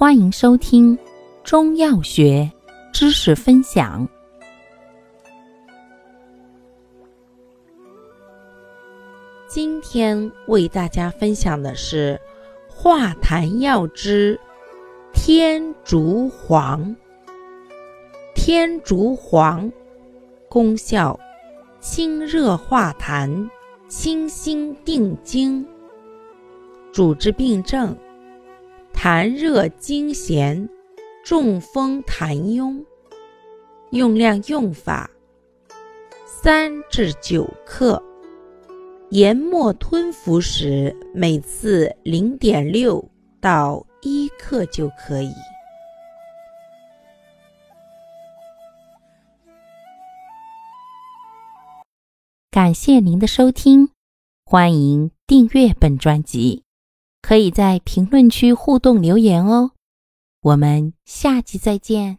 欢迎收听中药学知识分享。今天为大家分享的是化痰药之天竺黄。天竺黄功效：清热化痰，清心定惊。主治病症：痰热惊痫、中风痰壅。用量用法：三至九克。研末吞服时，每次零点六到一克就可以。感谢您的收听，欢迎订阅本专辑，可以在评论区互动留言哦。我们下期再见。